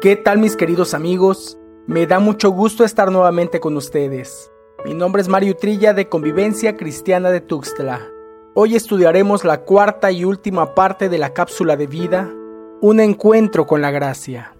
¿Qué tal mis queridos amigos? Me da mucho gusto estar nuevamente con ustedes. Mi nombre es Mario Trilla de Convivencia Cristiana de Tuxtla. Hoy estudiaremos la cuarta y última parte de la cápsula de vida, un encuentro con la gracia.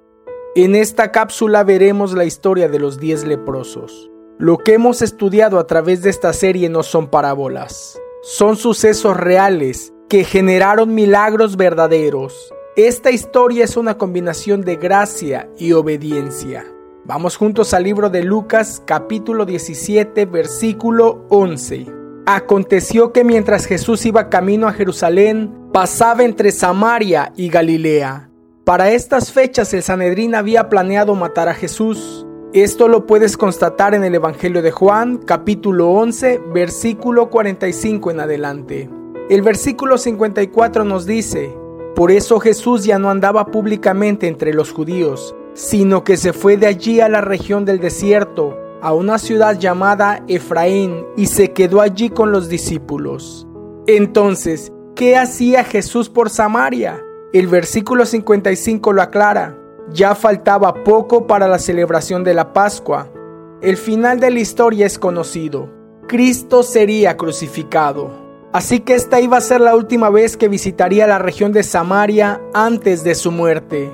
En esta cápsula veremos la historia de los diez leprosos. Lo que hemos estudiado a través de esta serie no son parábolas, son sucesos reales que generaron milagros verdaderos. Esta historia es una combinación de gracia y obediencia. Vamos juntos al libro de Lucas capítulo 17 versículo 11. Aconteció que mientras Jesús iba camino a Jerusalén, pasaba entre Samaria y Galilea. Para estas fechas el Sanedrín había planeado matar a Jesús. Esto lo puedes constatar en el Evangelio de Juan, capítulo 11, versículo 45 en adelante. El versículo 54 nos dice, Por eso Jesús ya no andaba públicamente entre los judíos, sino que se fue de allí a la región del desierto, a una ciudad llamada Efraín, y se quedó allí con los discípulos. Entonces, ¿qué hacía Jesús por Samaria? El versículo 55 lo aclara ya faltaba poco para la celebración de la Pascua. El final de la historia es conocido. Cristo sería crucificado. Así que esta iba a ser la última vez que visitaría la región de Samaria antes de su muerte.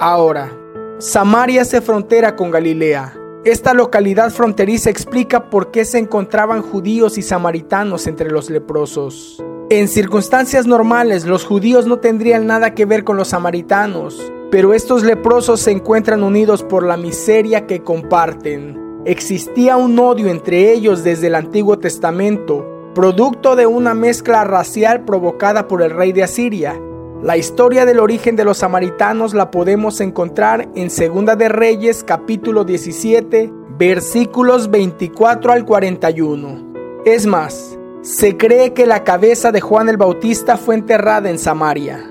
Ahora, Samaria se frontera con Galilea. Esta localidad fronteriza explica por qué se encontraban judíos y samaritanos entre los leprosos. En circunstancias normales, los judíos no tendrían nada que ver con los samaritanos. Pero estos leprosos se encuentran unidos por la miseria que comparten. Existía un odio entre ellos desde el Antiguo Testamento, producto de una mezcla racial provocada por el rey de Asiria. La historia del origen de los samaritanos la podemos encontrar en Segunda de Reyes capítulo 17 versículos 24 al 41. Es más, se cree que la cabeza de Juan el Bautista fue enterrada en Samaria.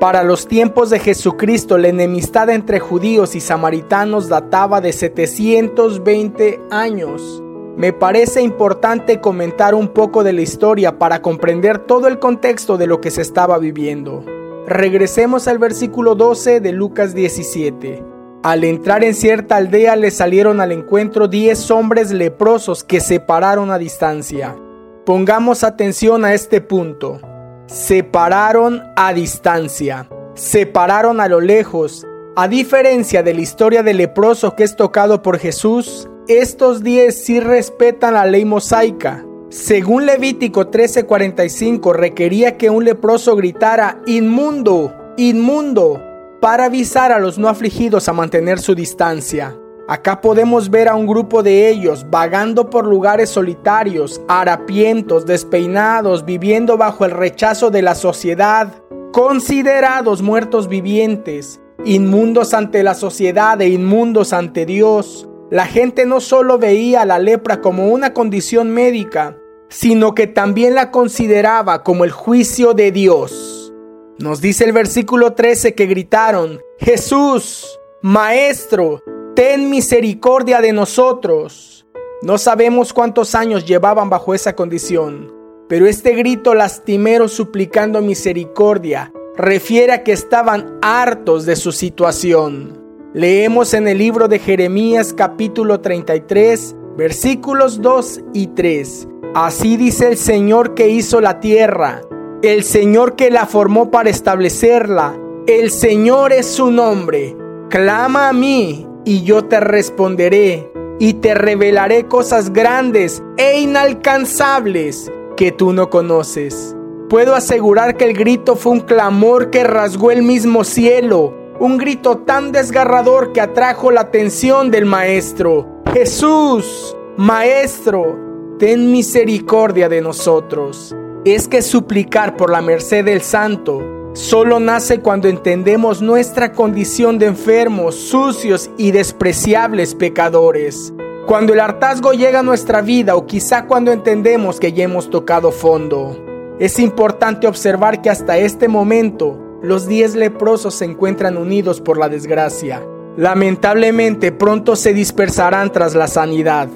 Para los tiempos de Jesucristo, la enemistad entre judíos y samaritanos databa de 720 años. Me parece importante comentar un poco de la historia para comprender todo el contexto de lo que se estaba viviendo. Regresemos al versículo 12 de Lucas 17. Al entrar en cierta aldea le salieron al encuentro diez hombres leprosos que se pararon a distancia. Pongamos atención a este punto separaron a distancia, separaron a lo lejos. A diferencia de la historia del leproso que es tocado por Jesús, estos diez sí respetan la ley mosaica. Según Levítico 13:45 requería que un leproso gritara inmundo, inmundo, para avisar a los no afligidos a mantener su distancia. Acá podemos ver a un grupo de ellos vagando por lugares solitarios, harapientos, despeinados, viviendo bajo el rechazo de la sociedad, considerados muertos vivientes, inmundos ante la sociedad e inmundos ante Dios. La gente no solo veía la lepra como una condición médica, sino que también la consideraba como el juicio de Dios. Nos dice el versículo 13 que gritaron, Jesús, Maestro, ten misericordia de nosotros. No sabemos cuántos años llevaban bajo esa condición, pero este grito lastimero suplicando misericordia refiere a que estaban hartos de su situación. Leemos en el libro de Jeremías capítulo 33 versículos 2 y 3. Así dice el Señor que hizo la tierra, el Señor que la formó para establecerla, el Señor es su nombre. Clama a mí y yo te responderé y te revelaré cosas grandes e inalcanzables que tú no conoces. Puedo asegurar que el grito fue un clamor que rasgó el mismo cielo, un grito tan desgarrador que atrajo la atención del maestro. Jesús, maestro, ten misericordia de nosotros. Es que suplicar por la merced del santo solo nace cuando entendemos nuestra condición de enfermos, sucios y despreciables pecadores. Cuando el hartazgo llega a nuestra vida o quizá cuando entendemos que ya hemos tocado fondo. Es importante observar que hasta este momento los diez leprosos se encuentran unidos por la desgracia. Lamentablemente pronto se dispersarán tras la sanidad.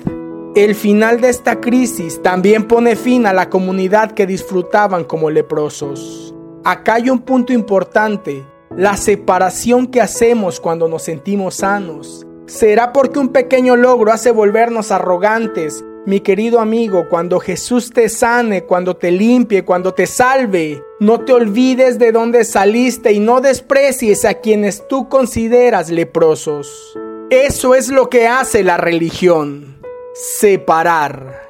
El final de esta crisis también pone fin a la comunidad que disfrutaban como leprosos. Acá hay un punto importante. la separación que hacemos cuando nos sentimos sanos. ¿Será porque un pequeño logro hace volvernos arrogantes? Mi querido amigo, cuando Jesús te sane, cuando te limpie, cuando te salve, no te olvides de dónde saliste y no desprecies a quienes tú consideras leprosos. Eso es lo que hace la religión. Separar.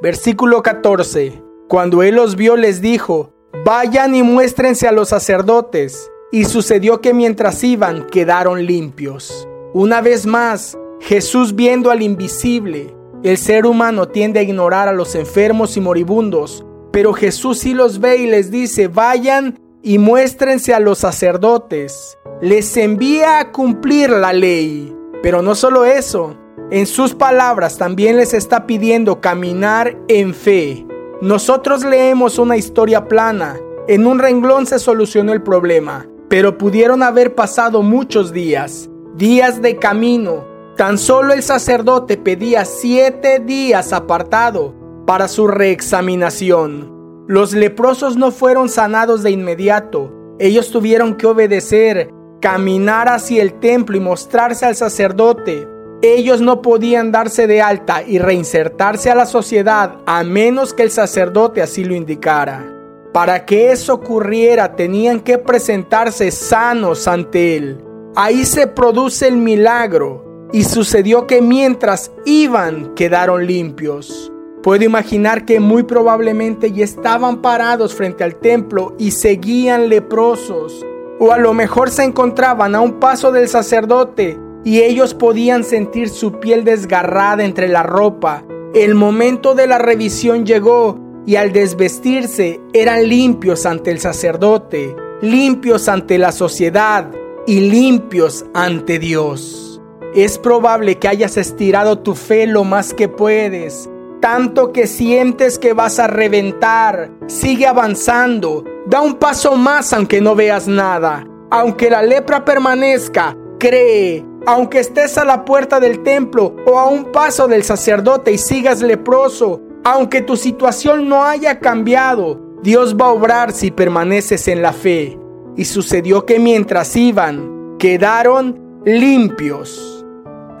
Versículo 14. Cuando él los vio les dijo, vayan y muéstrense a los sacerdotes. Y sucedió que mientras iban quedaron limpios. Una vez más, Jesús viendo al invisible, el ser humano tiende a ignorar a los enfermos y moribundos, pero Jesús sí los ve y les dice, vayan y muéstrense a los sacerdotes. Les envía a cumplir la ley. Pero no solo eso, en sus palabras también les está pidiendo caminar en fe. Nosotros leemos una historia plana. En un renglón se solucionó el problema, pero pudieron haber pasado muchos días, días de camino. Tan solo el sacerdote pedía siete días apartado para su reexaminación. Los leprosos no fueron sanados de inmediato. Ellos tuvieron que obedecer, caminar hacia el templo y mostrarse al sacerdote. Ellos no podían darse de alta y reinsertarse a la sociedad a menos que el sacerdote así lo indicara. Para que eso ocurriera tenían que presentarse sanos ante él. Ahí se produce el milagro y sucedió que mientras iban quedaron limpios. Puedo imaginar que muy probablemente ya estaban parados frente al templo y seguían leprosos. O a lo mejor se encontraban a un paso del sacerdote y ellos podían sentir su piel desgarrada entre la ropa. El momento de la revisión llegó y al desvestirse eran limpios ante el sacerdote, limpios ante la sociedad y limpios ante Dios. Es probable que hayas estirado tu fe lo más que puedes, tanto que sientes que vas a reventar. Sigue avanzando, da un paso más aunque no veas nada. Aunque la lepra permanezca, cree, aunque estés a la puerta del templo o a un paso del sacerdote y sigas leproso, aunque tu situación no haya cambiado, Dios va a obrar si permaneces en la fe. Y sucedió que mientras iban, quedaron limpios.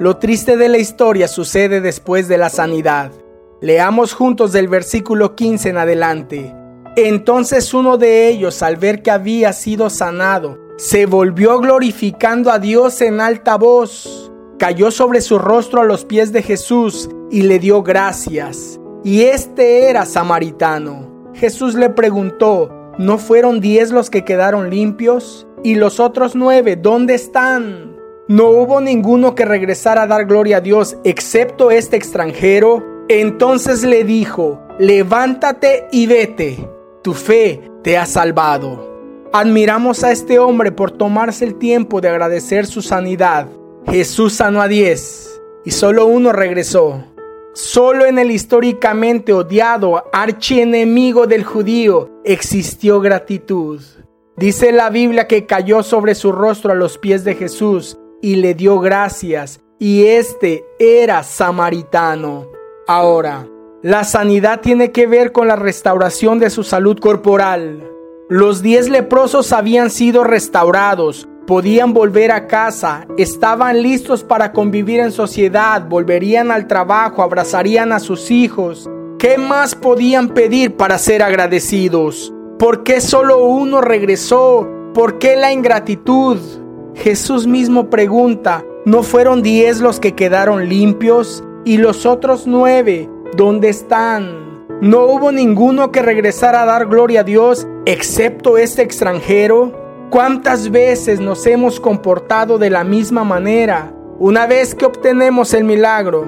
Lo triste de la historia sucede después de la sanidad. Leamos juntos del versículo 15 en adelante. Entonces uno de ellos, al ver que había sido sanado, se volvió glorificando a Dios en alta voz, cayó sobre su rostro a los pies de Jesús y le dio gracias. Y este era samaritano. Jesús le preguntó, ¿no fueron diez los que quedaron limpios? ¿Y los otros nueve dónde están? ¿No hubo ninguno que regresara a dar gloria a Dios excepto este extranjero? Entonces le dijo, levántate y vete, tu fe te ha salvado. Admiramos a este hombre por tomarse el tiempo de agradecer su sanidad. Jesús sanó a diez y solo uno regresó. Solo en el históricamente odiado archienemigo del judío existió gratitud. Dice la Biblia que cayó sobre su rostro a los pies de Jesús y le dio gracias, y este era samaritano. Ahora, la sanidad tiene que ver con la restauración de su salud corporal. Los diez leprosos habían sido restaurados, podían volver a casa, estaban listos para convivir en sociedad, volverían al trabajo, abrazarían a sus hijos. ¿Qué más podían pedir para ser agradecidos? ¿Por qué solo uno regresó? ¿Por qué la ingratitud? Jesús mismo pregunta, ¿no fueron diez los que quedaron limpios? ¿Y los otros nueve, dónde están? No hubo ninguno que regresara a dar gloria a Dios excepto este extranjero. ¿Cuántas veces nos hemos comportado de la misma manera? Una vez que obtenemos el milagro,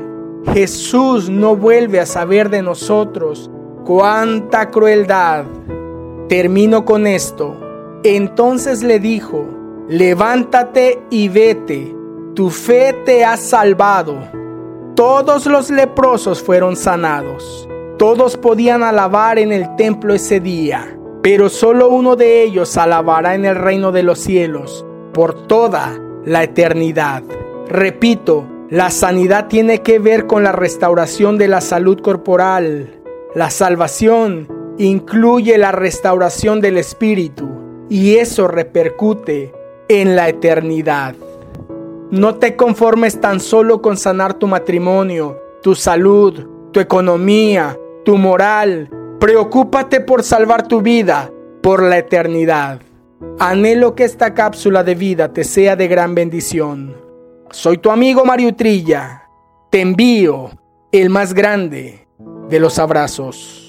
Jesús no vuelve a saber de nosotros. ¡Cuánta crueldad! Termino con esto. Entonces le dijo, levántate y vete, tu fe te ha salvado. Todos los leprosos fueron sanados. Todos podían alabar en el templo ese día, pero solo uno de ellos alabará en el reino de los cielos por toda la eternidad. Repito, la sanidad tiene que ver con la restauración de la salud corporal. La salvación incluye la restauración del espíritu y eso repercute en la eternidad. No te conformes tan solo con sanar tu matrimonio, tu salud, tu economía, tu moral. Preocúpate por salvar tu vida por la eternidad. Anhelo que esta cápsula de vida te sea de gran bendición. Soy tu amigo Mario Trilla. Te envío el más grande de los abrazos.